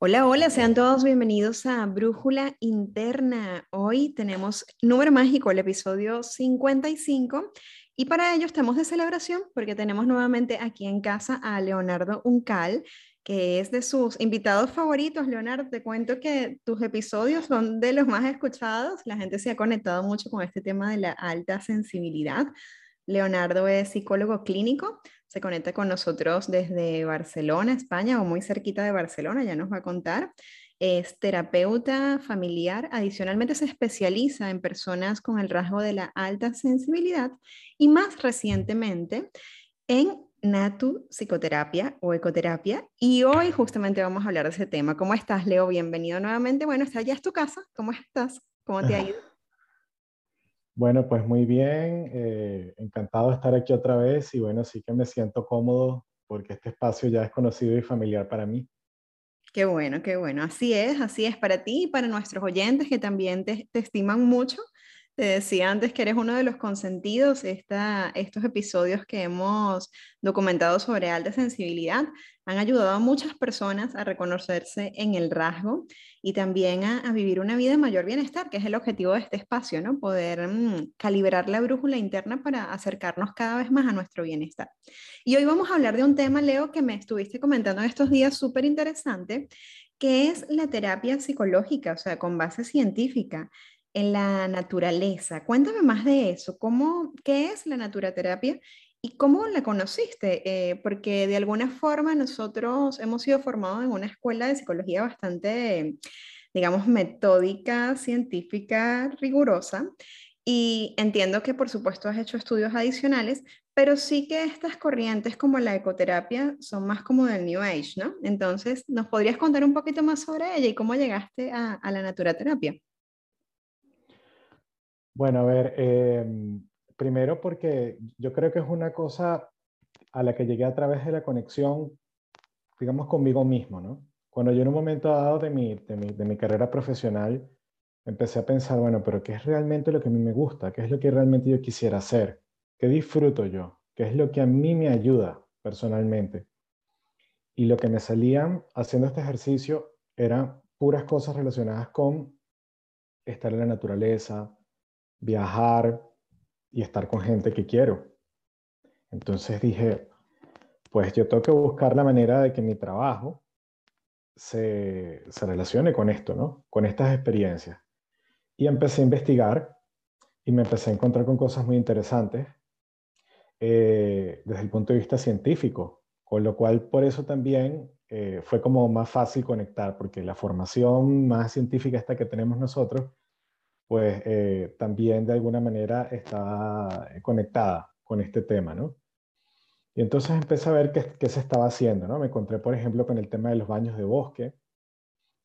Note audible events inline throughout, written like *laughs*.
Hola, hola, sean todos bienvenidos a Brújula Interna. Hoy tenemos número mágico, el episodio 55, y para ello estamos de celebración porque tenemos nuevamente aquí en casa a Leonardo Uncal, que es de sus invitados favoritos. Leonardo, te cuento que tus episodios son de los más escuchados. La gente se ha conectado mucho con este tema de la alta sensibilidad. Leonardo es psicólogo clínico, se conecta con nosotros desde Barcelona, España, o muy cerquita de Barcelona, ya nos va a contar. Es terapeuta familiar, adicionalmente se especializa en personas con el rasgo de la alta sensibilidad y más recientemente en Natu Psicoterapia o Ecoterapia. Y hoy justamente vamos a hablar de ese tema. ¿Cómo estás, Leo? Bienvenido nuevamente. Bueno, está ya es tu casa. ¿Cómo estás? ¿Cómo te ha ido? Bueno, pues muy bien, eh, encantado de estar aquí otra vez y bueno, sí que me siento cómodo porque este espacio ya es conocido y familiar para mí. Qué bueno, qué bueno. Así es, así es para ti y para nuestros oyentes que también te, te estiman mucho te decía antes que eres uno de los consentidos. Esta, estos episodios que hemos documentado sobre alta sensibilidad han ayudado a muchas personas a reconocerse en el rasgo y también a, vivir una vida de mayor bienestar, que es el objetivo de este espacio, ¿no? Poder mm, calibrar la brújula interna para acercarnos cada vez más a nuestro bienestar. Y hoy vamos a hablar de un tema, Leo, que me estuviste comentando en estos días súper interesante, que es la terapia psicológica, o sea, con base científica en la naturaleza. Cuéntame más de eso. ¿Cómo, ¿Qué es la naturaterapia y cómo la conociste? Eh, porque de alguna forma nosotros hemos sido formados en una escuela de psicología bastante, digamos, metódica, científica, rigurosa. Y entiendo que por supuesto has hecho estudios adicionales, pero sí que estas corrientes como la ecoterapia son más como del New Age, ¿no? Entonces, ¿nos podrías contar un poquito más sobre ella y cómo llegaste a, a la naturaterapia? Bueno, a ver, em, primero porque yo creo que es una cosa a la que llegué a través de la conexión, digamos, conmigo mismo, ¿no? Cuando yo en un momento dado de mi, de mi, de mi carrera profesional empecé a pensar, bueno, pero ¿qué es realmente lo que a mí me gusta? ¿Qué es lo que realmente yo quisiera hacer? ¿Qué disfruto yo? ¿Qué es lo que a mí me ayuda personalmente? Y lo que me salían haciendo este ejercicio eran puras cosas relacionadas con estar en la naturaleza, viajar y estar con gente que quiero. Entonces dije, pues yo tengo que buscar la manera de que mi trabajo se, relacione con esto, ¿no? Con estas experiencias. Y empecé a investigar y me empecé a encontrar con cosas muy interesantes eh, desde el punto de vista científico, con lo cual por eso también eh, fue como más fácil conectar, porque la formación más científica esta que tenemos nosotros pues eh, también de alguna manera está conectada con este tema, ¿no? Y entonces empecé a ver qué, qué, se estaba haciendo, ¿no? Me encontré, por ejemplo, con el tema de los baños de bosque,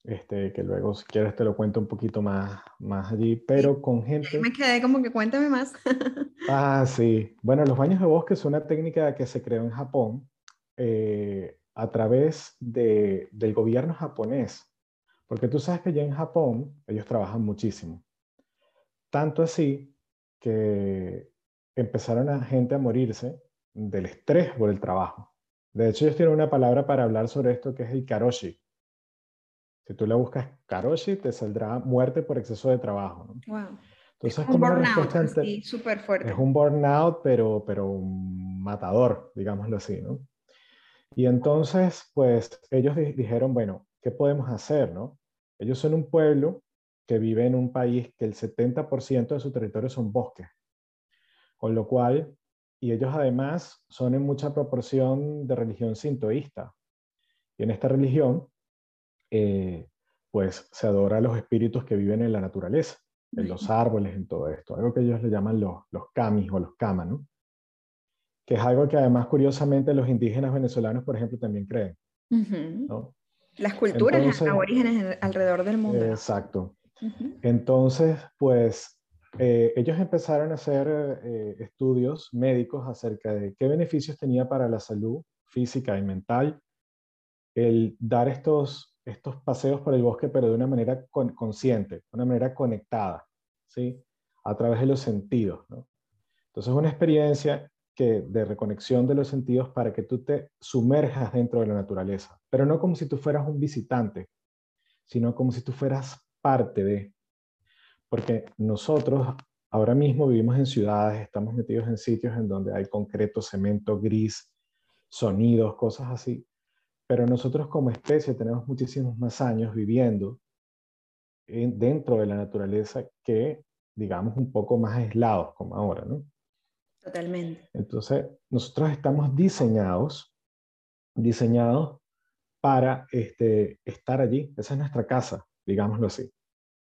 este, que luego, si quieres, te lo cuento un poquito más, más allí, pero con gente... Me quedé como que cuéntame más. *laughs* ah, sí. Bueno, los baños de bosque es una técnica que se creó en Japón eh, a través de, del gobierno japonés, porque tú sabes que ya en Japón ellos trabajan muchísimo. Tanto así que empezaron a gente a morirse del estrés por el trabajo. De hecho, ellos tienen una palabra para hablar sobre esto que es el karoshi. Si tú le buscas karoshi, te saldrá muerte por exceso de trabajo. Wow. Entonces, es como una respuesta sí, súper fuerte. Es un burnout, pero, pero un matador, digámoslo así, ¿no? Y entonces, pues, ellos dijeron, bueno, ¿qué podemos hacer, no? Ellos son un pueblo que vive en un país que el 70% de su territorio son bosques. Con lo cual, y ellos además son en mucha proporción de religión sintoísta. Y en esta religión, eh, pues se adora a los espíritus que viven en la naturaleza, en los árboles, en todo esto. Algo que ellos le llaman los, los kamis o los kama, ¿no? Que es algo que además, curiosamente, los indígenas venezolanos, por ejemplo, también creen. Las culturas aborígenes alrededor del mundo. Exacto. Entonces, pues eh, ellos empezaron a hacer eh, estudios médicos acerca de qué beneficios tenía para la salud física y mental el dar estos, estos paseos por el bosque, pero de una manera consciente, de una manera conectada, ¿sí? A través de los sentidos, ¿no? Entonces, una experiencia que, de reconexión de los sentidos para que tú te sumerjas dentro de la naturaleza, pero no como si tú fueras un visitante, sino como si tú fueras parte de. Porque nosotros ahora mismo vivimos en ciudades, estamos metidos en sitios en donde hay concreto, cemento, gris, sonidos, cosas así. Pero nosotros como especie tenemos muchísimos más años viviendo dentro de la naturaleza que, digamos, un poco más aislados como ahora, ¿no? Totalmente. Entonces, nosotros estamos diseñados, diseñados para este, estar allí. Esa es nuestra casa, digámoslo así.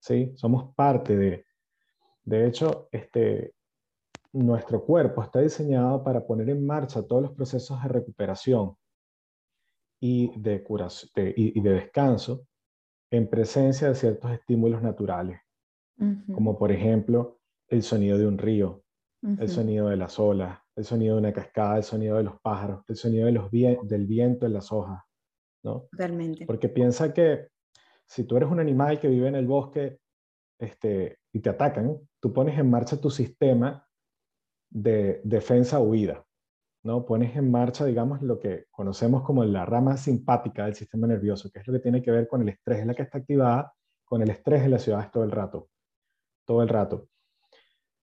¿Sí? Somos parte de... De hecho, este, nuestro cuerpo está diseñado para poner en marcha todos los procesos de recuperación y de, curación, y de descanso en presencia de ciertos estímulos naturales, como por ejemplo el sonido de un río, el sonido de las olas, el sonido de una cascada, el sonido de los pájaros, el sonido de los del viento en las hojas, ¿no? Totalmente. Porque piensa que si tú eres un animal que vive en el bosque este, y te atacan, tú pones en marcha tu sistema de defensa-huida. ¿no? Pones en marcha, digamos, lo que conocemos como la rama simpática del sistema nervioso, que es lo que tiene que ver con el estrés, es la que está activada con el estrés en las ciudades todo el rato, todo el rato.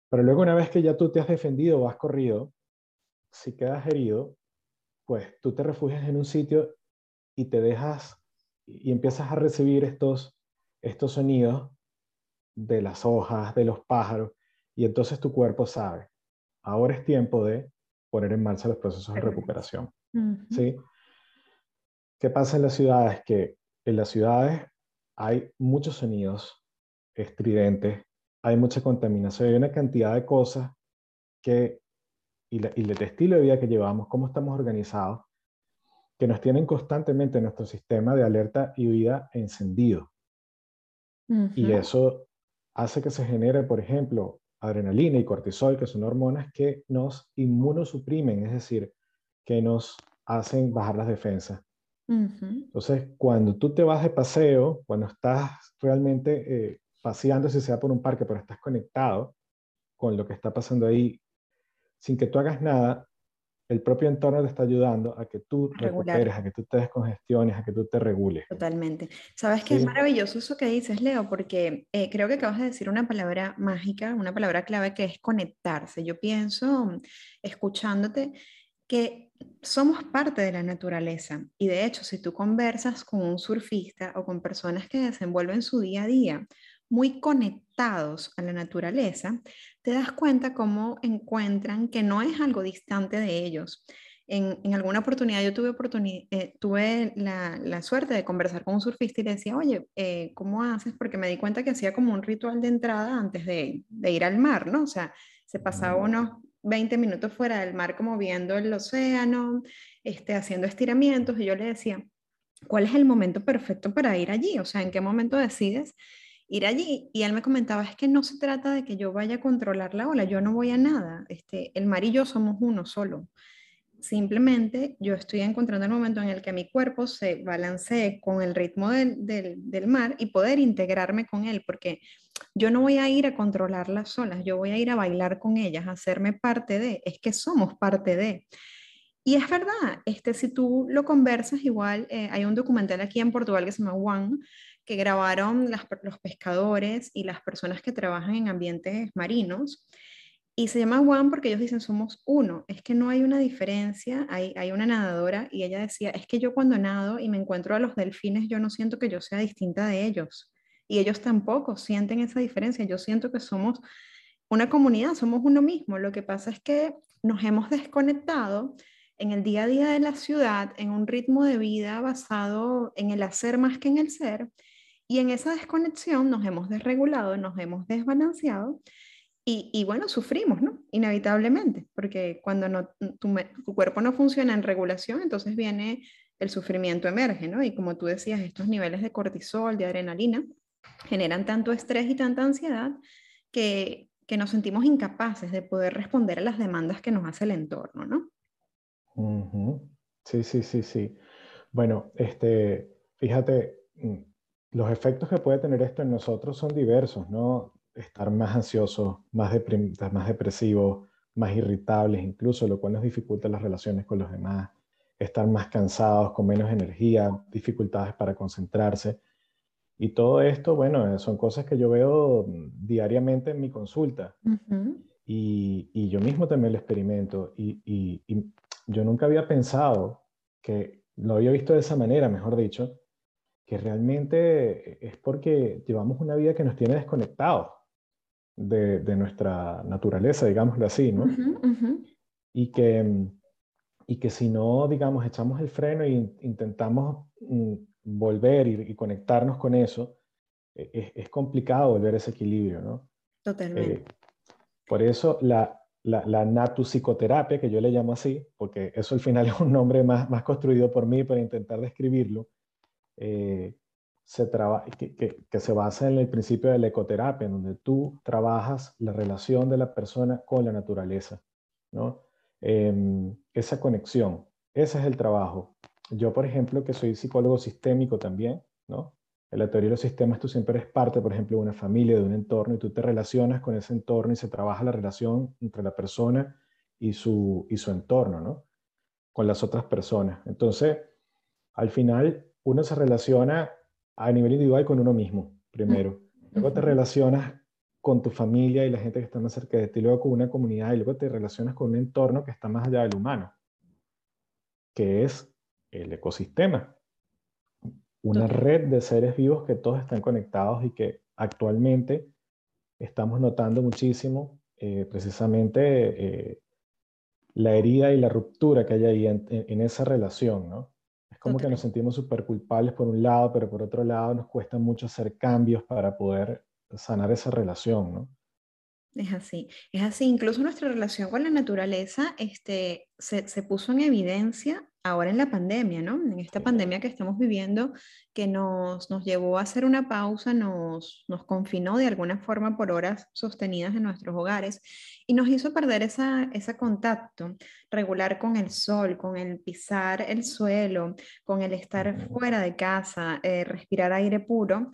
Pero luego una vez que ya tú te has defendido o has corrido, si quedas herido, pues tú te refugias en un sitio y te dejas y empiezas a recibir estos, estos sonidos de las hojas, de los pájaros, y entonces tu cuerpo sabe, ahora es tiempo de poner en marcha los procesos de recuperación. ¿sí? ¿Qué pasa en las ciudades? Que en las ciudades hay muchos sonidos estridentes, hay mucha contaminación, hay una cantidad de cosas que, y, el estilo de vida que llevamos, cómo estamos organizados, que nos tienen constantemente en nuestro sistema de alerta y vida encendido. Y eso hace que se genere, por ejemplo, adrenalina y cortisol, que son hormonas que nos inmunosuprimen, es decir, que nos hacen bajar las defensas. Entonces, cuando tú te vas de paseo, cuando estás realmente eh, paseando, si sea por un parque, pero estás conectado con lo que está pasando ahí, sin que tú hagas nada, el propio entorno te está ayudando a que tú recuperes, a que tú te descongestiones, a que tú te regules. Totalmente. Sabes que es maravilloso eso que dices, Leo, porque eh, creo que acabas de decir una palabra mágica, una palabra clave que es conectarse. Yo pienso, escuchándote, que somos parte de la naturaleza y de hecho si tú conversas con un surfista o con personas que desenvuelven su día a día muy conectados a la naturaleza, te das cuenta cómo encuentran que no es algo distante de ellos. En, en alguna oportunidad yo tuve, eh, tuve la, la, suerte de conversar con un surfista y le decía, oye, eh, ¿cómo haces? Porque me di cuenta que hacía como un ritual de entrada antes de, de ir al mar, ¿no? O sea, se pasaba mm. unos 20 minutos fuera del mar como viendo el océano, este, haciendo estiramientos y yo le decía, ¿cuál es el momento perfecto para ir allí? O sea, ¿en qué momento decides ir allí. Y él me comentaba, es que no se trata de que yo vaya a controlar la ola, yo no voy a nada, este, el mar y yo somos uno solo. Simplemente yo estoy encontrando el momento en el que mi cuerpo se balancee con el ritmo del, del, mar y poder integrarme con él, porque yo no voy a ir a controlar las olas, yo voy a ir a bailar con ellas, a hacerme parte de, es que somos parte de. Y es verdad, este, si tú lo conversas, igual eh, hay un documental aquí en Portugal que se llama One, que grabaron los pescadores y las personas que trabajan en ambientes marinos. Y se llama One porque ellos dicen somos uno. Es que no hay una diferencia. Hay, hay una nadadora y ella decía, es que yo cuando nado y me encuentro a los delfines, yo no siento que yo sea distinta de ellos. Y ellos tampoco sienten esa diferencia. Yo siento que somos una comunidad, somos uno mismo. Lo que pasa es que nos hemos desconectado en el día a día de la ciudad, en un ritmo de vida basado en el hacer más que en el ser, y en esa desconexión nos hemos desregulado, nos hemos desbalanceado y, bueno, sufrimos, ¿no? Inevitablemente, porque cuando no, tu, cuerpo no funciona en regulación, entonces viene el sufrimiento emerge, ¿no? Y como tú decías, estos niveles de cortisol, de adrenalina, generan tanto estrés y tanta ansiedad que, que nos sentimos incapaces de poder responder a las demandas que nos hace el entorno, ¿no? Sí, sí, sí, sí. Bueno, este, fíjate, mm, los efectos que puede tener esto en nosotros son diversos, ¿no? Estar más ansiosos, más, más depresivos, más irritables incluso, lo cual nos dificulta las relaciones con los demás, estar más cansados, con menos energía, dificultades para concentrarse. Y todo esto, bueno, son cosas que yo veo diariamente en mi consulta. y, y, yo mismo también lo experimento. Y, y, y, yo nunca había pensado que, lo había visto de esa manera, mejor dicho, que realmente es porque llevamos una vida que nos tiene desconectados de, de nuestra naturaleza, digámoslo así, ¿no? Y que y que si no, digamos, echamos el freno e intentamos mm, volver y, conectarnos con eso, e, es, complicado volver a ese equilibrio, ¿no? Totalmente. Eh, por eso la, la, la natupsicoterapia, que yo le llamo así, porque eso al final *laughs* es un nombre más, más construido por mí para intentar describirlo, eh, se que, que, que, se basa en el principio de la ecoterapia, en donde tú trabajas la relación de la persona con la naturaleza, ¿no? Em, esa conexión. Ese es el trabajo. Yo, por ejemplo, que soy psicólogo sistémico también, ¿no? En la teoría de los sistemas tú siempre eres parte, por ejemplo, de una familia, de un entorno, y tú te relacionas con ese entorno y se trabaja la relación entre la persona y su, y su entorno, ¿no? Con las otras personas. Entonces, al final, uno se relaciona a nivel individual con uno mismo, primero. Luego te relacionas con tu familia y la gente que está más cerca de ti, luego con una comunidad y luego te relacionas con un entorno que está más allá del humano, que es el ecosistema. Una red de seres vivos que todos están conectados y que actualmente estamos notando muchísimo eh, precisamente eh, la herida y la ruptura que hay ahí en, esa relación, ¿no? Es como que nos sentimos súper culpables por un lado, pero por otro lado nos cuesta mucho hacer cambios para poder sanar esa relación, ¿no? Es así, es así. Incluso nuestra relación con la naturaleza este, se, se, puso en evidencia ahora en la pandemia, ¿no? En esta pandemia que estamos viviendo, que nos, nos llevó a hacer una pausa, nos, nos confinó de alguna forma por horas sostenidas en nuestros hogares y nos hizo perder esa, ese contacto regular con el sol, con el pisar el suelo, con el estar fuera de casa, eh, respirar aire puro.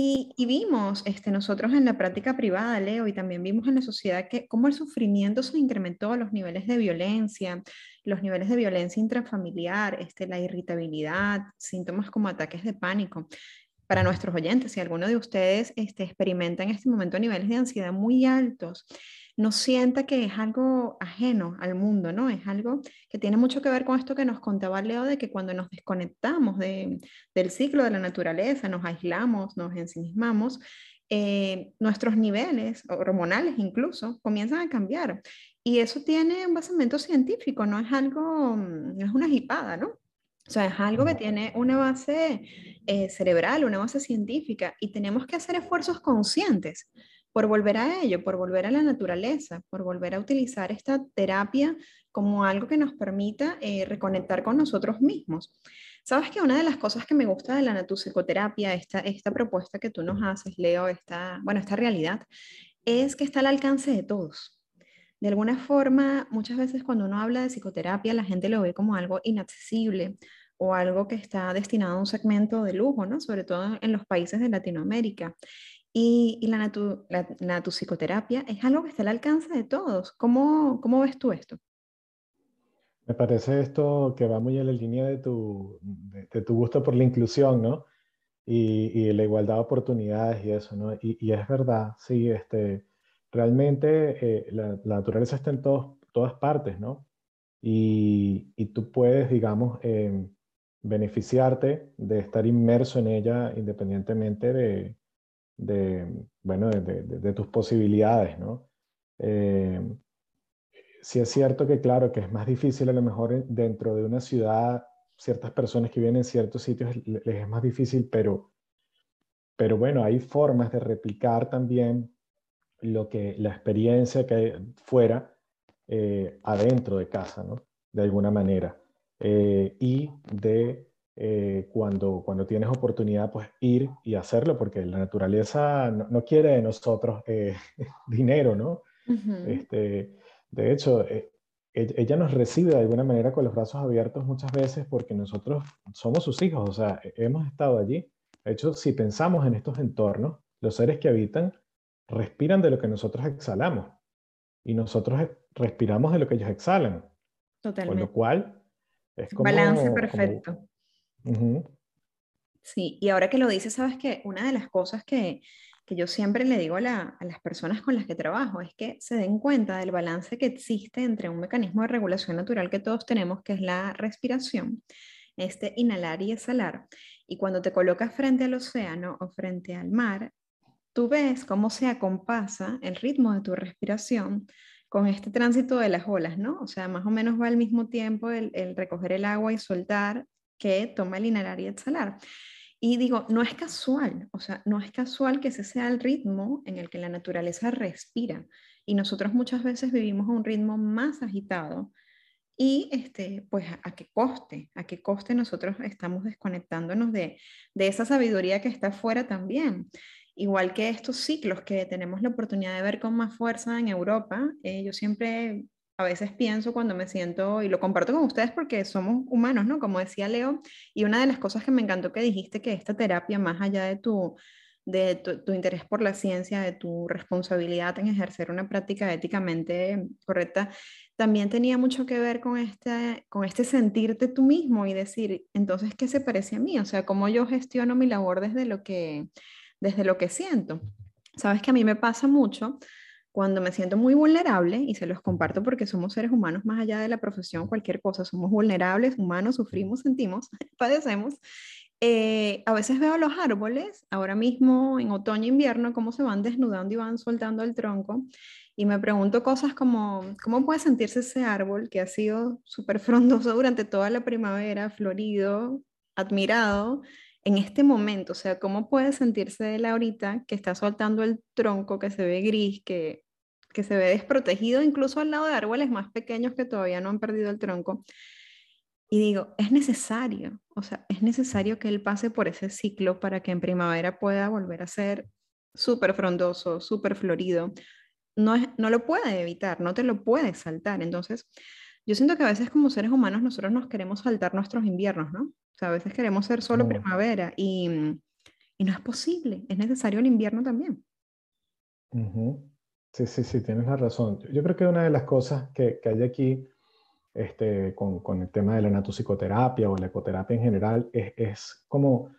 Y, vimos este, nosotros en la práctica privada, Leo, y también vimos en la sociedad que cómo el sufrimiento se incrementó, los niveles de violencia, los niveles de violencia intrafamiliar, este, la irritabilidad, síntomas como ataques de pánico. Para nuestros oyentes, si alguno de ustedes este, experimenta en este momento niveles de ansiedad muy altos, no sienta que es algo ajeno al mundo, ¿no? Es algo que tiene mucho que ver con esto que nos contaba Leo, de que cuando nos desconectamos del ciclo de la naturaleza, nos aislamos, nos ensimismamos, eh, nuestros niveles hormonales incluso comienzan a cambiar. Y eso tiene un basamento científico, no es algo, no es una jipada, ¿no? O sea, es algo que tiene una base eh, cerebral, una base científica, y tenemos que hacer esfuerzos conscientes por volver a ello, por volver a la naturaleza, por volver a utilizar esta terapia como algo que nos permita eh, reconectar con nosotros mismos. Sabes que una de las cosas que me gusta de la natusicoterapia, esta, esta propuesta que tú nos haces, Leo, esta, bueno, esta realidad, es que está al alcance de todos. De alguna forma, muchas veces cuando uno habla de psicoterapia, la gente lo ve como algo inaccesible o algo que está destinado a un segmento de lujo, ¿no? Sobre todo en los países de Latinoamérica. Y, la, natu, la, psicoterapia es algo que está al alcance de todos. ¿Cómo, ¿Cómo ves tú esto? Me parece esto que va muy en la línea de tu, de, tu gusto por la inclusión, ¿no? Y, y, la igualdad de oportunidades y eso, ¿no? Y, y es verdad, sí, este, realmente eh, la, naturaleza está en todos, todas partes, ¿no? Y, y tú puedes, digamos, em, beneficiarte de estar inmerso en ella independientemente de, de, bueno, de, tus posibilidades, ¿no? Eh, sí es cierto que, claro, que es más difícil a lo mejor dentro de una ciudad, ciertas personas que viven en ciertos sitios les es más difícil, pero, pero bueno, hay formas de replicar también lo que la experiencia que fuera eh, adentro de casa, ¿no? De alguna manera. Eh, y de eh, cuando, cuando tienes oportunidad, pues ir y hacerlo, porque la naturaleza no, quiere de nosotros eh, *laughs* dinero, ¿no? este, de hecho, eh, e, ella nos recibe de alguna manera con los brazos abiertos muchas veces porque nosotros somos sus hijos, o sea, hemos estado allí. De hecho, si pensamos en estos entornos, los seres que habitan respiran de lo que nosotros exhalamos y nosotros respiramos de lo que ellos exhalan. Totalmente. Con lo cual, es como... Balance perfecto. Sí, y ahora que lo dices, sabes que una de las cosas que, que yo siempre le digo a, las personas con las que trabajo es que se den cuenta del balance que existe entre un mecanismo de regulación natural que todos tenemos, que es la respiración, este inhalar y exhalar. Y cuando te colocas frente al océano o frente al mar, tú ves cómo se acompasa el ritmo de tu respiración con este tránsito de las olas, ¿no? O sea, más o menos va al mismo tiempo el recoger el agua y soltar que toma el inhalar y exhalar. Y digo, no es casual, o sea, no es casual que ese sea el ritmo en el que la naturaleza respira. Y nosotros muchas veces vivimos a un ritmo más agitado. Y este, pues a, qué coste, a qué coste nosotros estamos desconectándonos de, de esa sabiduría que está afuera también. Igual que estos ciclos que tenemos la oportunidad de ver con más fuerza en Europa, eh, yo siempre a veces pienso cuando me siento, y lo comparto con ustedes porque somos humanos, ¿no? Como decía Leo, y una de las cosas que me encantó que dijiste que esta terapia, más allá de tu, de tu, interés por la ciencia, de tu responsabilidad en ejercer una práctica éticamente correcta, también tenía mucho que ver con este, con este sentirte tú mismo y decir, entonces, ¿qué se parece a mí? O sea, cómo yo gestiono mi labor desde lo que, desde lo que siento. Sabes que a mí me pasa mucho cuando me siento muy vulnerable, y se los comparto porque somos seres humanos más allá de la profesión, cualquier cosa, somos vulnerables, humanos, sufrimos, sentimos, *laughs* padecemos. Eh, a veces veo los árboles, ahora mismo en otoño e invierno, cómo se van desnudando y van soltando el tronco. Y me pregunto cosas como, ¿cómo puede sentirse ese árbol que ha sido súper frondoso durante toda la primavera, florido, admirado, en este momento? O sea, ¿cómo puede sentirse él ahorita que está soltando el tronco, que se ve gris, que que se ve desprotegido incluso al lado de árboles más pequeños que todavía no han perdido el tronco. Y digo, es necesario, o sea, es necesario que él pase por ese ciclo para que en primavera pueda volver a ser súper frondoso, súper florido. No, es, no lo puede evitar, no te lo puedes saltar. Entonces, yo siento que a veces como seres humanos nosotros nos queremos saltar nuestros inviernos, ¿no? O sea, a veces queremos ser solo primavera y, y, no es posible, es necesario el invierno también. Sí, sí, sí, tienes la razón. Yo creo que una de las cosas que, que hay aquí este, con, con, el tema de la natopsicoterapia o la ecoterapia en general es, es como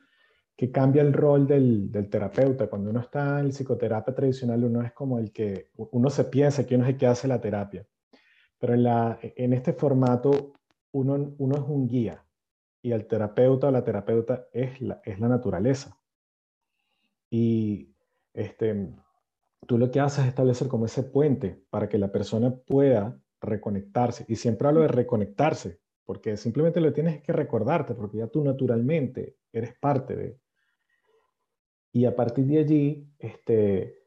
que cambia el rol del, del, terapeuta. Cuando uno está en el psicoterapia tradicional, uno es como el que, uno se piensa que uno es el que hace la terapia. Pero en, este formato, uno, es un guía y el terapeuta o la terapeuta es la, es la naturaleza. Y este, tú lo que haces es establecer como ese puente para que la persona pueda reconectarse. Y siempre hablo de reconectarse, porque simplemente lo tienes que recordarte, porque ya tú naturalmente eres parte de. Y a partir de allí, este,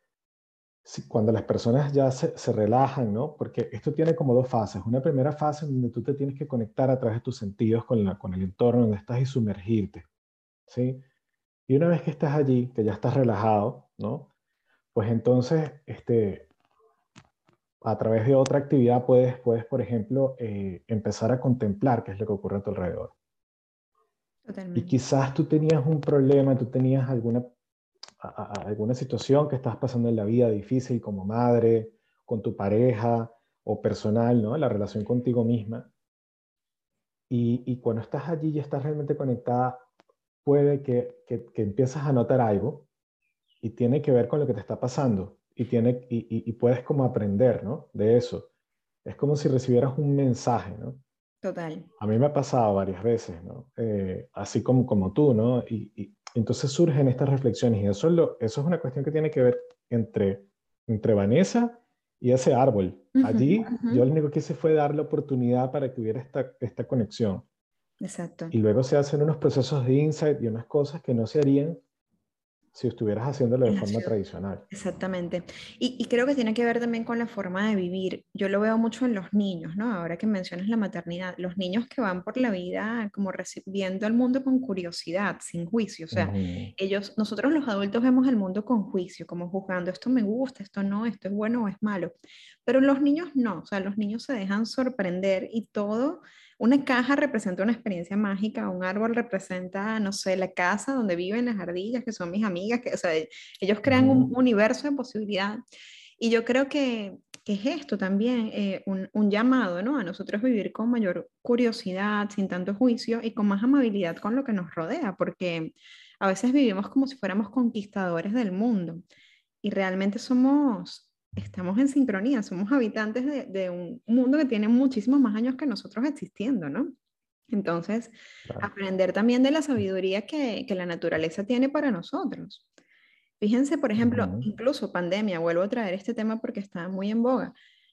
cuando las personas ya se, se, relajan, ¿no? Porque esto tiene como dos fases. Una primera fase en donde tú te tienes que conectar a través de tus sentidos con, la, con el entorno donde estás y sumergirte, ¿sí? Y una vez que estás allí, que ya estás relajado, ¿no? pues entonces, este, a través de otra actividad puedes, puedes por ejemplo, eh, empezar a contemplar qué es lo que ocurre a tu alrededor. Y quizás tú tenías un problema, tú tenías alguna, alguna situación que estás pasando en la vida difícil como madre, con tu pareja o personal, ¿no? La relación contigo misma. Y, y cuando estás allí y estás realmente conectada, puede que, que, que empieces a notar algo y tiene que ver con lo que te está pasando y, tiene, y, y, puedes como aprender, ¿no? De eso. Es como si recibieras un mensaje, ¿no? Total. A mí me ha pasado varias veces, ¿no? Eh, así como, como tú, ¿no? Y, y, entonces surgen estas reflexiones y eso es, lo, eso es una cuestión que tiene que ver entre, entre Vanessa y ese árbol. Allí yo lo único que hice fue dar la oportunidad para que hubiera esta, esta conexión. Exacto. Y luego se hacen unos procesos de insight y unas cosas que no se harían si estuvieras haciéndolo de forma tradicional. Exactamente. Y, y, creo que tiene que ver también con la forma de vivir. Yo lo veo mucho en los niños, ¿no? Ahora que mencionas la maternidad, los niños que van por la vida como recibiendo el mundo con curiosidad, sin juicio. O sea, ellos, nosotros los adultos vemos el mundo con juicio, como juzgando, esto me gusta, esto no, esto es bueno o es malo. Pero los niños no, o sea, los niños se dejan sorprender y todo una caja representa una experiencia mágica, un árbol representa, no sé, la casa donde viven las ardillas, que son mis amigas, que, o sea, ellos crean un universo de posibilidad. Y yo creo que, que es esto también, eh, un, un, llamado, ¿no? A nosotros vivir con mayor curiosidad, sin tanto juicio y con más amabilidad con lo que nos rodea, porque a veces vivimos como si fuéramos conquistadores del mundo y realmente somos, estamos en sincronía, somos habitantes de, un mundo que tiene muchísimos más años que nosotros existiendo, ¿no? Entonces, aprender también de la sabiduría que, que, la naturaleza tiene para nosotros. Fíjense, por ejemplo, incluso pandemia, vuelvo a traer este tema porque está muy en boga.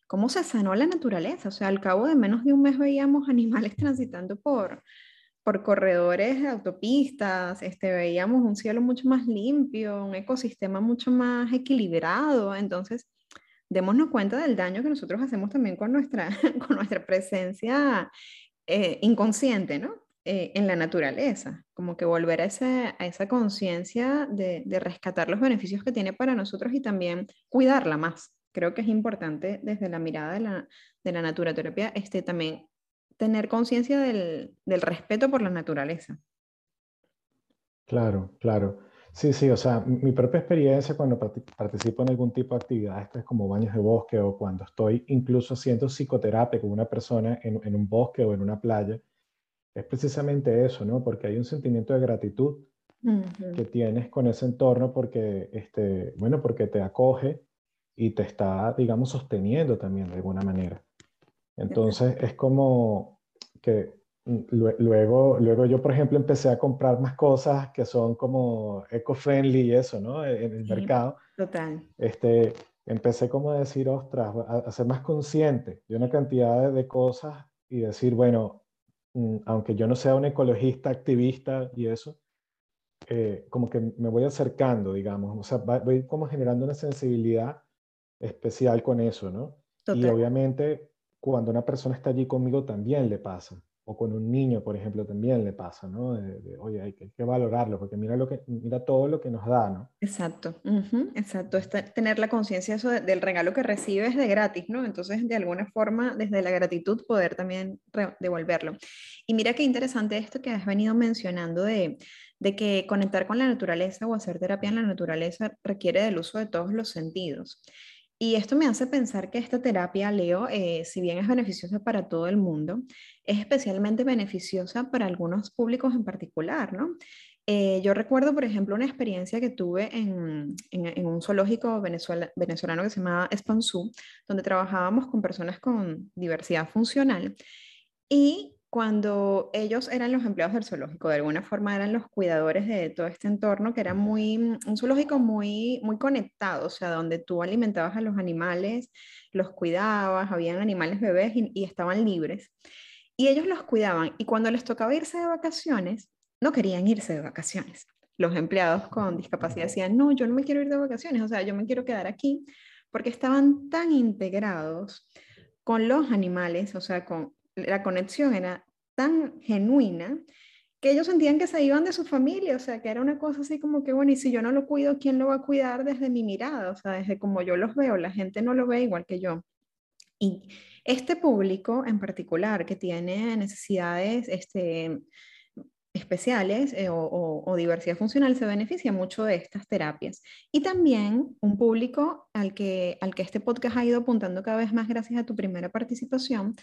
¿Cómo se sanó la naturaleza? O sea, al cabo de menos de un mes veíamos animales *laughs* transitando por, por corredores de autopistas, este, veíamos un cielo mucho más limpio, un ecosistema mucho más equilibrado. Entonces, démonos cuenta del daño que nosotros hacemos también con nuestra, *laughs* con nuestra presencia eh, inconsciente, ¿no? Eh, en la naturaleza, como que volver a, a esa conciencia de, de, rescatar los beneficios que tiene para nosotros y también cuidarla más. Creo que es importante desde la mirada de la, de la naturatoterapia este, también tener conciencia del, respeto por la naturaleza. Claro, claro. Sí, sí, o sea, mi propia experiencia cuando participo en algún tipo de actividad, esto es como baños de bosque o cuando estoy incluso haciendo psicoterapia con una persona en, un bosque o en una playa, es precisamente eso, ¿no? Porque hay un sentimiento de gratitud que tienes con ese entorno porque, este, bueno, porque te acoge y te está, digamos, sosteniendo también de alguna manera. Entonces es como que luego, luego yo, por ejemplo, empecé a comprar más cosas que son como eco-friendly y eso, ¿no? E-, en el mercado. Total. Este, empecé como a decir, ostras, a, ser más consciente de una cantidad de, cosas y decir, bueno, mm, aunque yo no sea un ecologista, activista y eso, eh, como que me voy acercando, digamos, o sea, voy como generando una sensibilidad especial con eso, ¿no? Total. Y obviamente cuando una persona está allí conmigo también le pasa. O con un niño, por ejemplo, también le pasa, ¿no? De, oye, hay que, valorarlo, porque mira, lo que, mira todo lo que nos da, ¿no? Exacto, exacto. Es tener la conciencia eso del regalo que recibes de gratis, ¿no? Entonces, de alguna forma, desde la gratitud, poder también devolverlo. Y mira qué interesante esto que has venido mencionando de, de que conectar con la naturaleza o hacer terapia en la naturaleza requiere del uso de todos los sentidos. Y esto me hace pensar que esta terapia, Leo, eh, si bien es beneficiosa para todo el mundo, es especialmente beneficiosa para algunos públicos en particular, ¿no? Eh, yo recuerdo, por ejemplo, una experiencia que tuve en, un zoológico venezolano que se llamaba Espansú, donde trabajábamos con personas con diversidad funcional. Y cuando ellos eran los empleados del zoológico, de alguna forma eran los cuidadores de todo este entorno, que era muy, mm, un zoológico muy, muy conectado, o sea, donde tú alimentabas a los animales, los cuidabas, habían animales bebés y, estaban libres. Y ellos los cuidaban y cuando les tocaba irse de vacaciones, no querían irse de vacaciones. Los empleados con discapacidad decían, no, yo no me quiero ir de vacaciones, o sea, yo me quiero quedar aquí, porque estaban tan integrados con los animales, o sea, con la conexión era tan genuina que ellos sentían que se iban de su familia, o sea, que era una cosa así como que, bueno, y si yo no lo cuido, ¿quién lo va a cuidar desde mi mirada? O sea, desde como yo los veo, la gente no lo ve igual que yo. Y este público en particular que tiene necesidades este, especiales eh, o, diversidad funcional se beneficia mucho de estas terapias. Y también un público al que, al que este podcast ha ido apuntando cada vez más gracias a tu primera participación,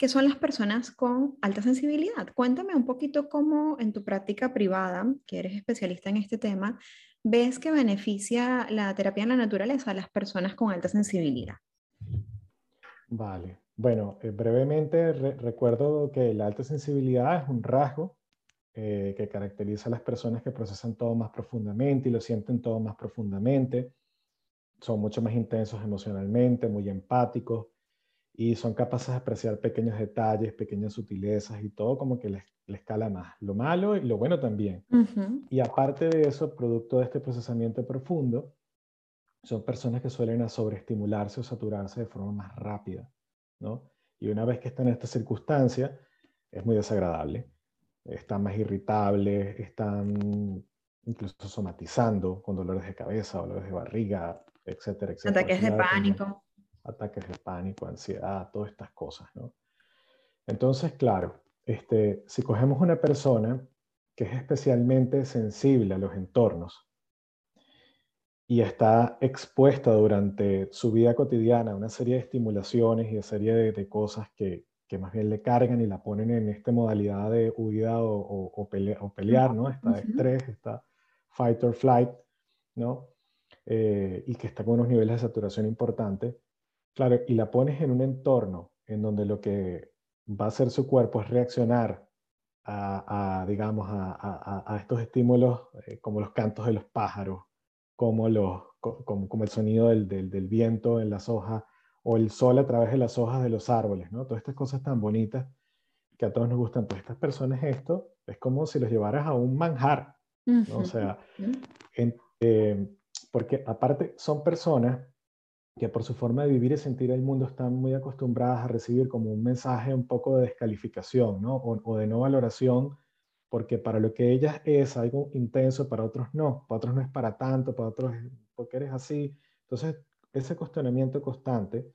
que son las personas con alta sensibilidad. Cuéntame un poquito cómo en tu práctica privada, que eres especialista en este tema, ves que beneficia la terapia en la naturaleza a las personas con alta sensibilidad. Vale. Bueno, eh, brevemente recuerdo que la alta sensibilidad es un rasgo eh, que caracteriza a las personas que procesan todo más profundamente y lo sienten todo más profundamente. Son mucho más intensos emocionalmente, muy empáticos y son capaces de apreciar pequeños detalles, pequeñas sutilezas y todo como que les, les cala más. Lo malo y lo bueno también. Y aparte de eso, producto de este procesamiento profundo, son personas que suelen a sobreestimularse o saturarse de forma más rápida, ¿no? Y una vez que están en esta circunstancia, es muy desagradable están más irritables, están incluso somatizando con dolores de cabeza, dolores de barriga, etcétera, etcétera. Ataques de pánico. Ataques de pánico, ansiedad, todas estas cosas, ¿no? Entonces, claro, este, si cogemos una persona que es especialmente sensible a los entornos y está expuesta durante su vida cotidiana a una serie de estimulaciones y a serie de, de cosas que, que más bien le cargan y la ponen en esta modalidad de huida o, o, pelear, ¿no? Está de estrés, está fight or flight, ¿no? Eh, y que está con unos niveles de saturación importantes, claro, y la pones en un entorno en donde lo que va a hacer su cuerpo es reaccionar a, digamos, a, estos estímulos eh, como los cantos de los pájaros, como, los, como, el sonido del, del, viento en las hojas o el sol a través de las hojas de los árboles, ¿no? Todas estas cosas tan bonitas que a todos nos gustan. Pues estas personas esto es como si los llevaras a un manjar, ¿no? O sea, eh, porque aparte son personas que por su forma de vivir y sentir el mundo están muy acostumbradas a recibir como un mensaje un poco de descalificación, ¿no? O, de no valoración, porque para lo que ellas es algo intenso, para otros no, para otros no es para tanto, para otros porque eres así. Entonces, ese cuestionamiento constante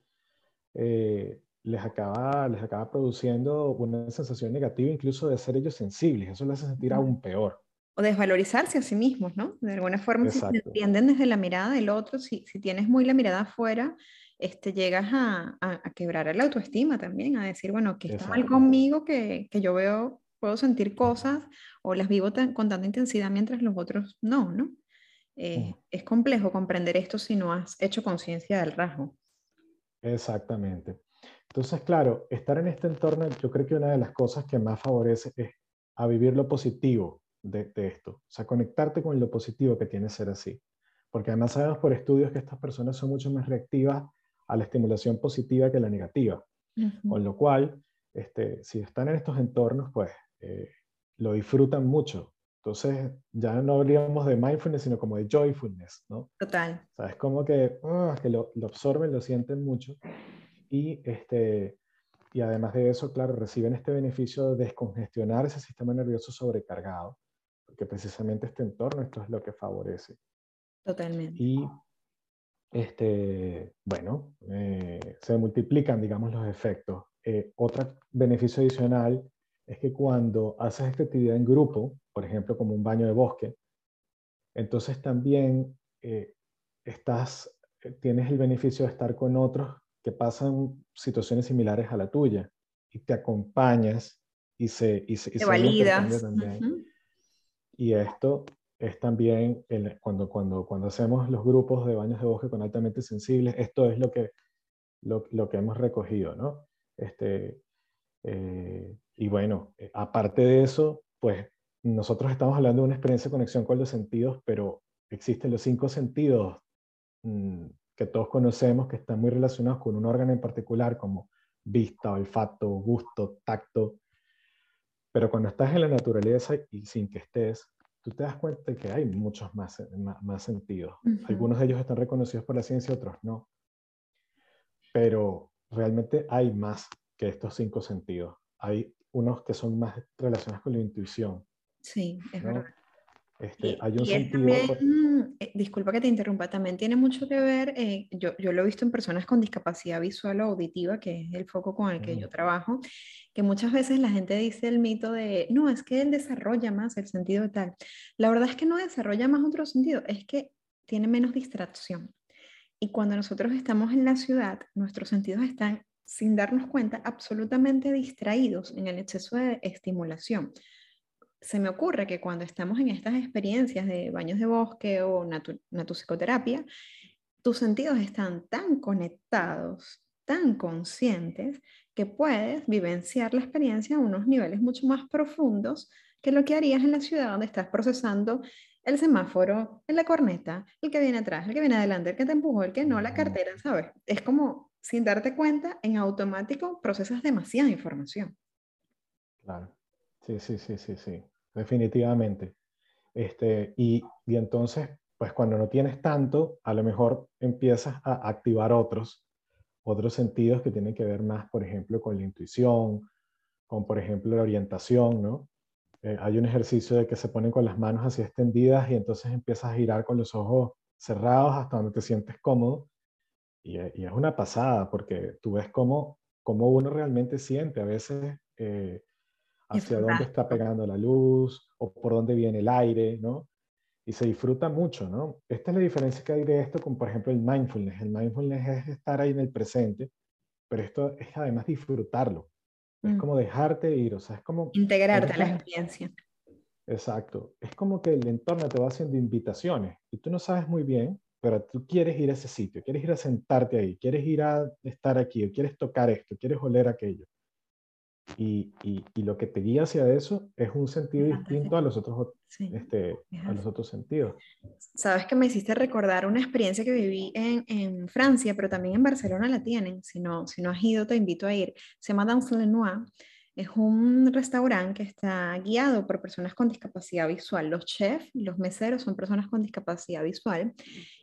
eh, les, acaba, les acaba produciendo una sensación negativa incluso de ser ellos sensibles, eso les hace sentir aún peor o desvalorizarse a sí mismos, ¿no? De alguna forma, si se entienden desde la mirada del otro, si, si tienes muy la mirada afuera, este, llegas a, a, quebrar la autoestima también, a decir, bueno, que está mal conmigo, que, que, yo veo, puedo sentir cosas o las vivo con tanta intensidad mientras los otros no, ¿no? Eh, es complejo comprender esto si no has hecho conciencia del rasgo. Exactamente. Entonces, claro, estar en este entorno, yo creo que una de las cosas que más favorece es a vivir lo positivo, de, esto. O sea, conectarte con lo positivo que tiene ser así. Porque además sabemos por estudios que estas personas son mucho más reactivas a la estimulación positiva que la negativa. Con lo cual, este, si están en estos entornos, pues eh, lo disfrutan mucho. Entonces, ya no hablaríamos de mindfulness, sino como de joyfulness, ¿no? Total. O sea, es como que, ah, que lo, lo, absorben, lo sienten mucho. Y, este, y además de eso, claro, reciben este beneficio de descongestionar ese sistema nervioso sobrecargado que precisamente este entorno esto es lo que favorece. Totalmente. Y, este, bueno, eh, se multiplican, digamos, los efectos. Eh, otro beneficio adicional es que cuando haces esta actividad en grupo, por ejemplo, como un baño de bosque, entonces también eh, estás, tienes el beneficio de estar con otros que pasan situaciones similares a la tuya y te acompañas y se, y se, validas. Y esto es también cuando, cuando, cuando hacemos los grupos de baños de bosque con altamente sensibles, esto es lo que, lo, lo que hemos recogido, ¿no? Este, eh, y bueno, eh, aparte de eso, pues nosotros estamos hablando de una experiencia de conexión con los sentidos, pero existen los cinco sentidos mm, que todos conocemos que están muy relacionados con un órgano en particular, como vista, olfato, gusto, tacto, pero cuando estás en la naturaleza y sin que estés, tú te das cuenta de que hay muchos más, más, sentidos. Algunos de ellos están reconocidos por la ciencia, otros no. Pero realmente hay más que estos cinco sentidos. Hay unos que son más relacionados con la intuición. Sí, es verdad. Este, hay un sentido... Eh, disculpa que te interrumpa, también tiene mucho que ver, eh, yo, yo, lo he visto en personas con discapacidad visual o auditiva, que es el foco con el que yo trabajo, que muchas veces la gente dice el mito de, no, es que él desarrolla más el sentido de tal. La verdad es que no desarrolla más otro sentido, es que tiene menos distracción. Y cuando nosotros estamos en la ciudad, nuestros sentidos están, sin darnos cuenta, absolutamente distraídos en el exceso de estimulación se me ocurre que cuando estamos en estas experiencias de baños de bosque o natusicoterapia, tus sentidos están tan conectados, tan conscientes, que puedes vivenciar la experiencia a unos niveles mucho más profundos que lo que harías en la ciudad donde estás procesando el semáforo, en la corneta, el que viene atrás, el que viene adelante, el que te empujó, el que no, la cartera, ¿sabes? Es como, sin darte cuenta, en automático procesas demasiada información. Claro. Sí, sí, sí, sí, sí definitivamente. Este, y, y entonces, pues cuando no tienes tanto, a lo mejor empiezas a activar otros, otros sentidos que tienen que ver más, por ejemplo, con la intuición, con, por ejemplo, la orientación, ¿no? Eh, hay un ejercicio de que se ponen con las manos así extendidas y entonces empiezas a girar con los ojos cerrados hasta donde te sientes cómodo. Y, es una pasada porque tú ves cómo, cómo uno realmente siente. A veces eh, hacia dónde está pegando la luz o por dónde viene el aire, ¿no? Y se disfruta mucho, ¿no? Esta es la diferencia que hay de esto con, por ejemplo, el mindfulness. El mindfulness es estar ahí en el presente, pero esto es además disfrutarlo. Es mm. como dejarte ir, o sea, es como... Integrarte a la experiencia. Exacto. Es como que el entorno te va haciendo invitaciones y tú no sabes muy bien, pero tú quieres ir a ese sitio, quieres ir a sentarte ahí, quieres ir a estar aquí, o quieres tocar esto, quieres oler aquello. Y, y, lo que te guía hacia eso es un sentido distinto a los otros, este, a los otros sentidos. Sabes que me hiciste recordar una experiencia que viví en, en, Francia, pero también en Barcelona la tienen. Si no, si no has ido, te invito a ir. Se llama Dans Lenoir es un restaurante que está guiado por personas con discapacidad visual. Los chefs, los meseros son personas con discapacidad visual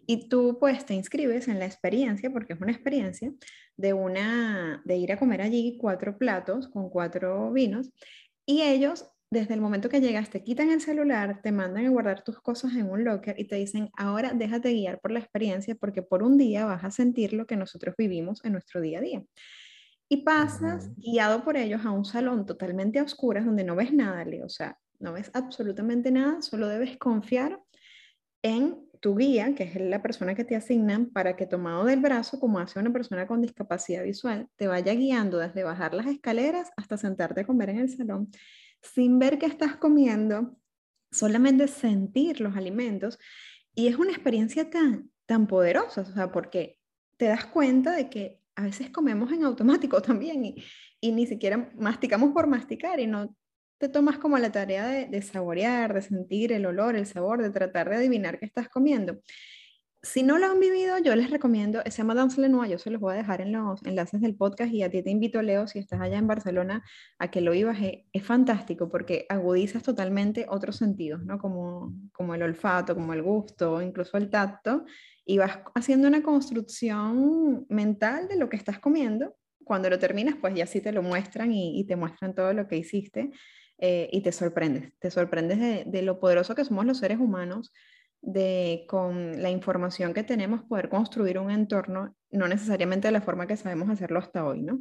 y tú pues te inscribes en la experiencia, porque es una experiencia, de, una, de ir a comer allí cuatro platos con cuatro vinos y ellos desde el momento que llegas te quitan el celular, te mandan a guardar tus cosas en un locker y te dicen, ahora déjate guiar por la experiencia porque por un día vas a sentir lo que nosotros vivimos en nuestro día a día y pasas guiado por ellos a un salón totalmente a oscuras donde no ves nada, Leo, o sea, no ves absolutamente nada, solo debes confiar en tu guía, que es la persona que te asignan, para que tomado del brazo, como hace una persona con discapacidad visual, te vaya guiando desde bajar las escaleras hasta sentarte a comer en el salón, sin ver qué estás comiendo, solamente sentir los alimentos. Y es una experiencia tan, tan poderosa, o sea, porque te das cuenta de que a veces comemos en automático *laughs* también y, y, ni siquiera masticamos por masticar y no te tomas como la tarea de, saborear, de sentir el olor, el sabor, de tratar de adivinar qué estás comiendo. Si no lo han vivido, yo les recomiendo, se llama Dans Lenoir, yo se los voy a dejar en los enlaces del podcast y a ti te invito, Leo, si estás allá en Barcelona, a que lo vivas. Es, es fantástico porque agudizas totalmente otros sentidos, ¿no? Como, como el olfato, como el gusto, incluso el tacto, y vas haciendo una construcción mental de lo que estás comiendo. Cuando lo terminas, pues ya sí te lo muestran y, te muestran todo lo que hiciste eh, y te sorprendes, te sorprendes de, de, lo poderoso que somos los seres humanos, de con la información que tenemos poder construir un entorno, no necesariamente de la forma que sabemos hacerlo hasta hoy, ¿no?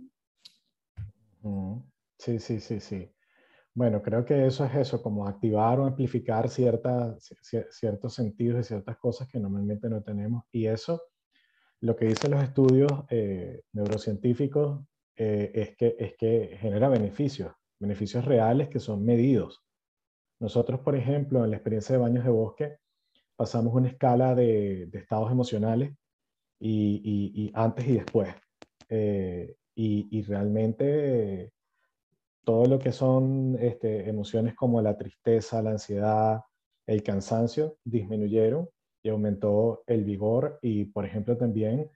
Sí, sí, sí, sí. Bueno, creo que eso es eso, como activar o amplificar ciertas, ciertos sentidos y ciertas cosas que normalmente no tenemos. Y eso, lo que dicen los estudios eh, neurocientíficos eh, es, que, es que genera beneficios, beneficios reales que son medidos. Nosotros, por ejemplo, en la experiencia de baños de bosque, pasamos una escala de, estados emocionales y, antes y después. Eh, y, realmente todo lo que son este, emociones como la tristeza, la ansiedad, el cansancio disminuyeron y aumentó el vigor y, por ejemplo, también,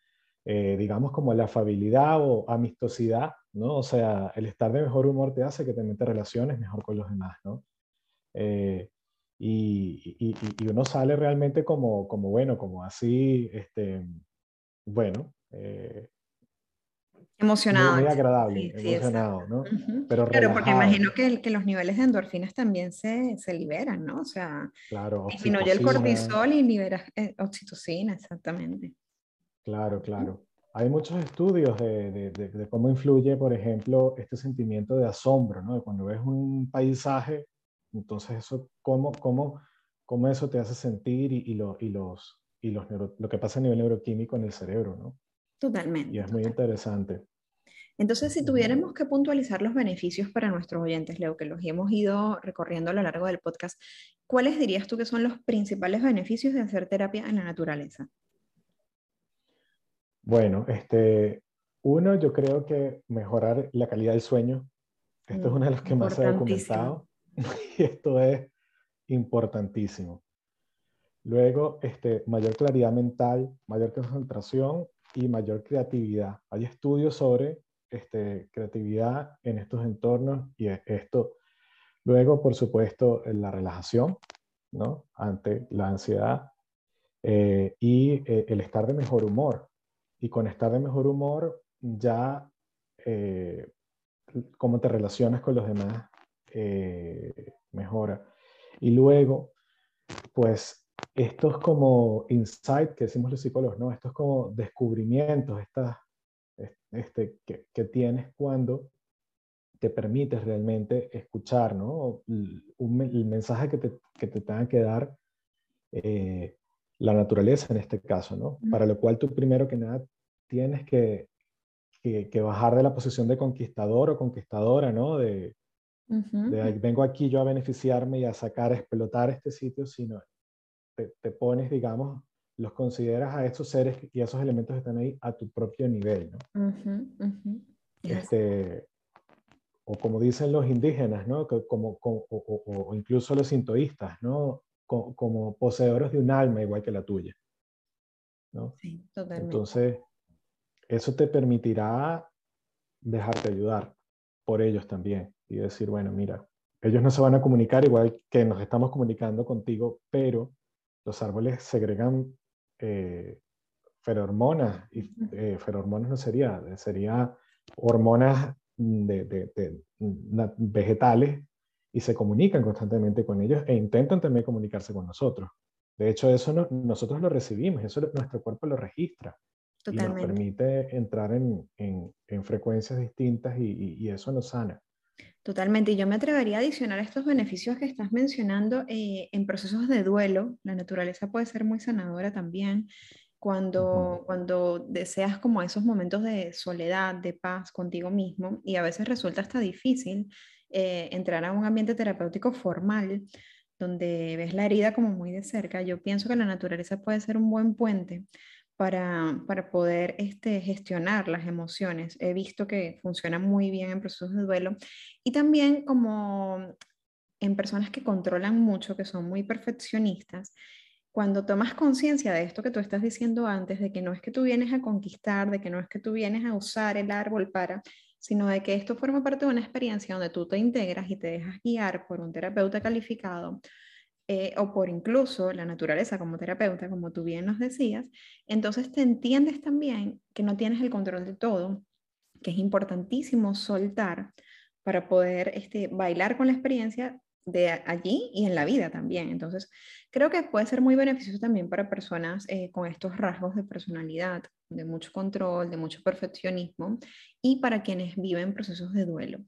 eh, digamos, como la afabilidad o amistosidad, ¿no? O sea, el estar de mejor humor te hace que te relaciones mejor con los demás, ¿no? Eh, y, y, y, uno sale realmente como, como bueno, como así, este, bueno, eh, Emocionado. Muy, agradable, emocionado, ¿no? Pero Claro, porque imagino que, que, los niveles de endorfinas también se, se liberan, ¿no? O sea, claro, disminuye el cortisol y libera eh, oxitocina, exactamente. Claro, claro. Hay muchos estudios de, de, de, cómo influye, por ejemplo, este sentimiento de asombro, ¿no? De cuando ves un paisaje, entonces eso, cómo, cómo, cómo eso te hace sentir y, y, lo, y los, y los lo que pasa a nivel neuroquímico en el cerebro, ¿no? Totalmente. Y es muy interesante. Entonces, si tuviéramos que puntualizar los beneficios para nuestros oyentes, Leo, que los hemos ido recorriendo a lo largo del podcast, ¿cuáles dirías tú que son los principales beneficios de hacer terapia en la naturaleza? Bueno, este, uno, yo creo que mejorar la calidad del sueño. Esto es uno de los que más se ha documentado *laughs* y esto es importantísimo. Luego, este, mayor claridad mental, mayor concentración y mayor creatividad. Hay estudios sobre este, creatividad en estos entornos y esto. Luego, por supuesto, la relajación, ¿no? Ante la ansiedad eh, y eh, el estar de mejor humor. Y con estar de mejor humor, ya eh, cómo te relacionas con los demás mejora. Y luego, pues estos como insight que decimos los psicólogos, ¿no? Estos como descubrimientos, estas, este, que, que, tienes cuando te permites realmente escuchar, ¿no? el mensaje que te, que te tenga que dar eh, la naturaleza en este caso, ¿no? Para lo cual tú primero que nada tienes que, que, que, bajar de la posición de conquistador o conquistadora, ¿no? De, vengo aquí yo a beneficiarme y a sacar, a explotar este sitio, sino te, te, pones, digamos, los consideras a estos seres y a esos elementos que están ahí a tu propio nivel, ¿no? Este, o como dicen los indígenas, ¿no? Como, o, incluso los sintoístas, ¿no? Como, poseedores de un alma igual que la tuya. ¿no? Sí, totalmente. Entonces, eso te permitirá dejarte ayudar por ellos también y decir, bueno, mira, ellos no se van a comunicar igual que nos estamos comunicando contigo, pero los árboles segregan eh, ferormonas, y eh, ferormonas no sería, sería hormonas de, vegetales y se comunican constantemente con ellos e intentan también comunicarse con nosotros. De hecho, eso nosotros lo recibimos, eso nuestro cuerpo lo registra. Y nos permite entrar en, en, frecuencias distintas y, y, eso nos sana. Totalmente. Y yo me atrevería a adicionar estos beneficios que estás mencionando eh, en procesos de duelo. La naturaleza puede ser muy sanadora también cuando, cuando deseas como esos momentos de soledad, de paz contigo mismo, y a veces resulta hasta difícil eh, entrar a un ambiente terapéutico formal, donde ves la herida como muy de cerca, yo pienso que la naturaleza puede ser un buen puente para, para poder este, gestionar las emociones. He visto que funciona muy bien en procesos de duelo y también como en personas que controlan mucho, que son muy perfeccionistas, cuando tomas conciencia de esto que tú estás diciendo antes, de que no es que tú vienes a conquistar, de que no es que tú vienes a usar el árbol para, sino de que esto forma parte de una experiencia donde tú te integras y te dejas guiar por un terapeuta calificado eh, o por incluso la naturaleza como terapeuta, como tú bien nos decías, entonces te entiendes también que no tienes el control de todo, que es importantísimo soltar para poder este, bailar con la experiencia de allí y en la vida también. Entonces, creo que puede ser muy beneficioso también para personas eh, con estos rasgos de personalidad, de mucho control, de mucho perfeccionismo y para quienes viven procesos de duelo.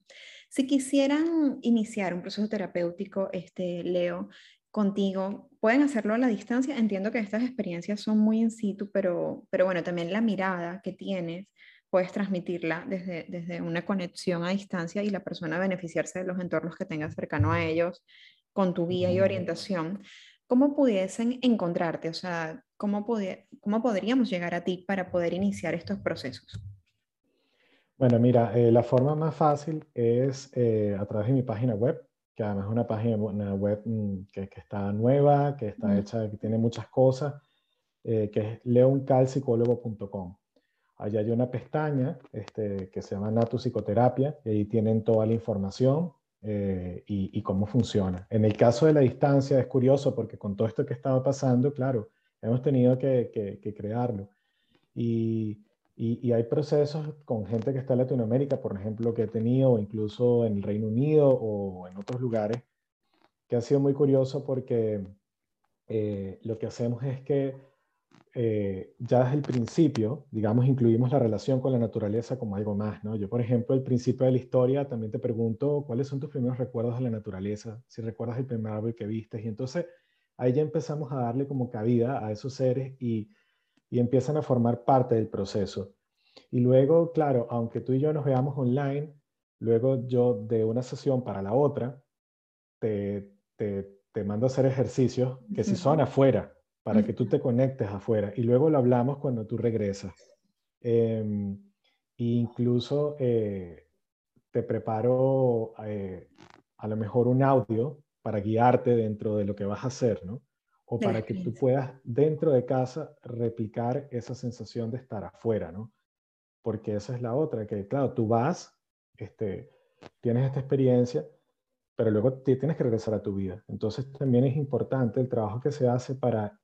Si quisieran iniciar un proceso terapéutico, este, Leo, contigo, pueden hacerlo a la distancia. Entiendo que estas experiencias son muy in situ, pero, pero bueno, también la mirada que tienes puedes transmitirla desde, desde una conexión a distancia y la persona beneficiarse de los entornos que tenga cercano a ellos con tu guía y orientación. ¿Cómo pudiesen encontrarte? O sea, ¿cómo, cómo podríamos llegar a ti para poder iniciar estos procesos? Bueno, mira, eh, la forma más fácil es eh, a través de mi página web, que además es una página una web mm, que, que, está nueva, que está hecha, que tiene muchas cosas, eh, que es leoncalpsicólogo.com. Allá hay una pestaña este, que se llama Natu Psicoterapia y ahí tienen toda la información eh, y, cómo funciona. En el caso de la distancia es curioso porque con todo esto que estaba pasando, claro, hemos tenido que, crearlo. Y, y, hay procesos con gente que está en Latinoamérica, por ejemplo, que he tenido, incluso en el Reino Unido o en otros lugares, que ha sido muy curioso porque eh, lo que hacemos es que eh, ya desde el principio, digamos, incluimos la relación con la naturaleza como algo más, ¿no? Yo, por ejemplo, al principio de la historia también te pregunto cuáles son tus primeros recuerdos de la naturaleza, si recuerdas el primer árbol que viste, y entonces ahí ya empezamos a darle como cabida a esos seres y, y empiezan a formar parte del proceso. Y luego, claro, aunque tú y yo nos veamos online, luego yo de una sesión para la otra, te, te, te mando a hacer ejercicios que si son afuera, para que tú te conectes afuera. Y luego lo hablamos cuando tú regresas. Eh, incluso eh, te preparo eh, a lo mejor un audio para guiarte dentro de lo que vas a hacer, ¿no? O para que tú puedas dentro de casa replicar esa sensación de estar afuera, ¿no? Porque esa es la otra, que claro, tú vas, este, tienes esta experiencia, pero luego tienes que regresar a tu vida. Entonces también es importante el trabajo que se hace para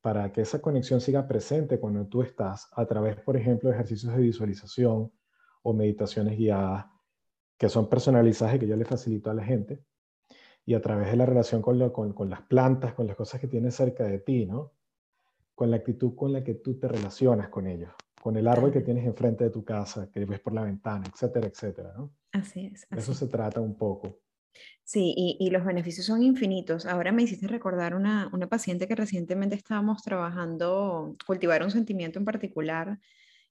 para que esa conexión siga presente cuando tú estás a través, por ejemplo, de ejercicios de visualización o meditaciones guiadas que son personalizadas y que yo le facilito a la gente, y a través de la relación con, con, las plantas, con las cosas que tienes cerca de ti, ¿no? Con la actitud con la que tú te relacionas con ellos, con el árbol que tienes enfrente de tu casa, que ves por la ventana, etcétera, etcétera, ¿no? Así es. Eso se trata un poco. Sí, y, los beneficios son infinitos. Ahora me hiciste recordar una, una paciente que recientemente estábamos trabajando, cultivar un sentimiento en particular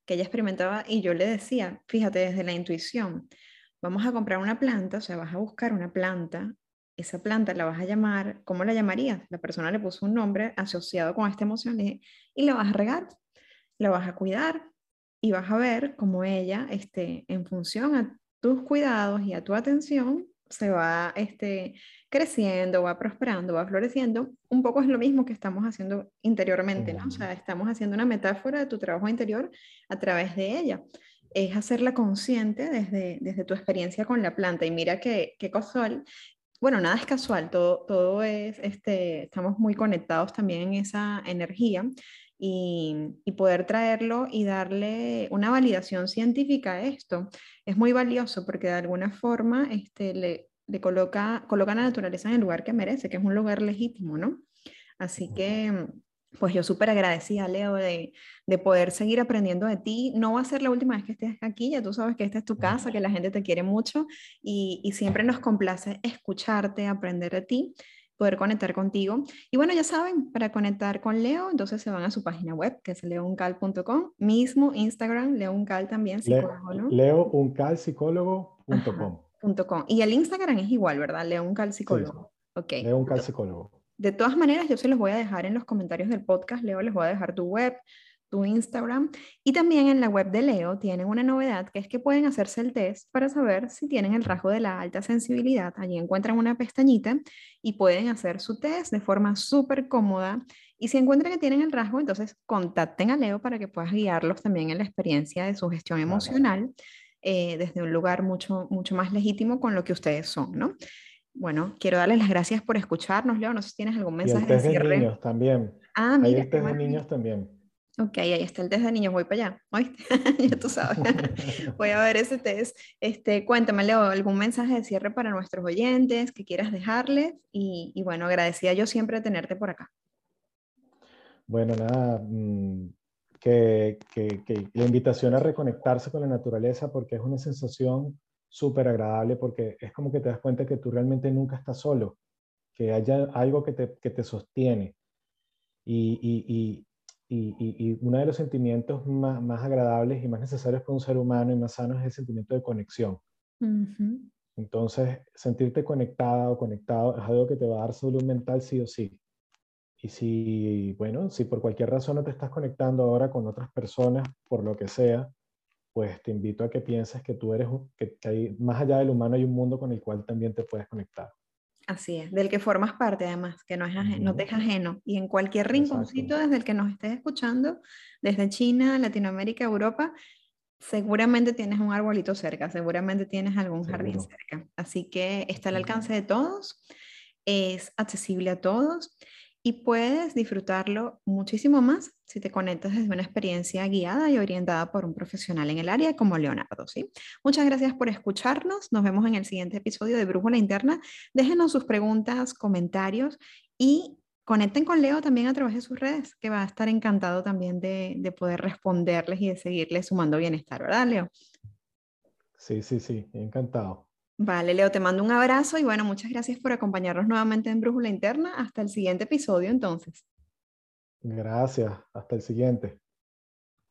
que ella experimentaba y yo le decía, fíjate, desde la intuición, vamos a comprar una planta, o sea, vas a buscar una planta, esa planta la vas a llamar, ¿cómo la llamarías? La persona le puso un nombre asociado con esta emoción y, la vas a regar, la vas a cuidar y vas a ver cómo ella, este, en función a tus cuidados y a tu atención, se va este, creciendo, va prosperando, va floreciendo. Un poco es lo mismo que estamos haciendo interiormente, ¿no? O sea, estamos haciendo una metáfora de tu trabajo interior a través de ella. Es hacerla consciente desde, desde tu experiencia con la planta. Y mira qué, qué casual. Bueno, nada es casual, todo, todo es, este, estamos muy conectados también en esa energía. Y, y, poder traerlo y darle una validación científica a esto es muy valioso porque de alguna forma este, le, le coloca, coloca a la naturaleza en el lugar que merece, que es un lugar legítimo, ¿no? Así que, pues yo súper agradecida, Leo, de, de, poder seguir aprendiendo de ti. No va a ser la última vez que estés aquí, ya tú sabes que esta es tu casa, que la gente te quiere mucho y, y siempre nos complace escucharte, aprender de ti poder conectar contigo. Y bueno, ya saben, para conectar con Leo, entonces se van a su página web, que es leouncal.com, mismo Instagram, leouncal también, psicólogo, ¿no? Leouncalpsicólogo.com. Y el Instagram es igual, ¿verdad? León Calcicólogo. Sí. Calcicólogo. De todas maneras, yo se los voy a dejar en los comentarios del podcast. Leo, les voy a dejar tu web, tu Instagram. Y también en la web de Leo tienen una novedad que es que pueden hacerse el test para saber si tienen el rasgo de la alta sensibilidad. Allí encuentran una pestañita y pueden hacer su test de forma súper cómoda. Y si encuentran que tienen el rasgo, entonces contacten a Leo para que puedas guiarlos también en la experiencia de su gestión emocional. Eh, desde un lugar mucho, mucho más legítimo con lo que ustedes son, ¿no? Bueno, quiero darles las gracias por escucharnos, Leo. No sé si tienes algún mensaje y el test de, de niños también. Ah, mira. Hay el test de niños también. Ok, ahí está el test de niños, voy para allá. *laughs* ya tú sabes. *laughs* voy a ver ese test. Este, cuéntame, Leo, algún mensaje de cierre para nuestros oyentes que quieras dejarles. Y, y bueno, agradecida yo siempre de tenerte por acá. Bueno, nada, mm, que, la invitación a reconectarse con la naturaleza porque es una sensación súper agradable porque es como que te das cuenta que tú realmente nunca estás solo, que haya algo que te, que te sostiene. Y, y, y, uno de los sentimientos más, más, agradables y más necesarios para un ser humano y más sano es el sentimiento de conexión. Entonces, sentirte conectada o conectado es algo que te va a dar salud mental sí o sí. Y si, bueno, si por cualquier razón no te estás conectando ahora con otras personas, por lo que sea, pues te invito a que pienses que tú eres, que, hay, más allá del humano hay un mundo con el cual también te puedes conectar. Así es, del que formas parte además, que no, es no te es ajeno. Y en cualquier rinconcito desde el que nos estés escuchando, desde China, Latinoamérica, Europa, seguramente tienes un arbolito cerca, seguramente tienes algún jardín cerca. Así que está al alcance de todos, es accesible a todos y puedes disfrutarlo muchísimo más si te conectas desde una experiencia guiada y orientada por un profesional en el área como Leonardo. ¿sí? Muchas gracias por escucharnos. Nos vemos en el siguiente episodio de Brújula Interna. Déjenos sus preguntas, comentarios y conecten con Leo también a través de sus redes, que va a estar encantado también de, de poder responderles y de seguirles sumando bienestar, ¿verdad, Leo? Sí, sí, sí, encantado. Vale, Leo, te mando un abrazo y bueno, muchas gracias por acompañarnos nuevamente en Brújula Interna. Hasta el siguiente episodio entonces. Gracias, hasta el siguiente.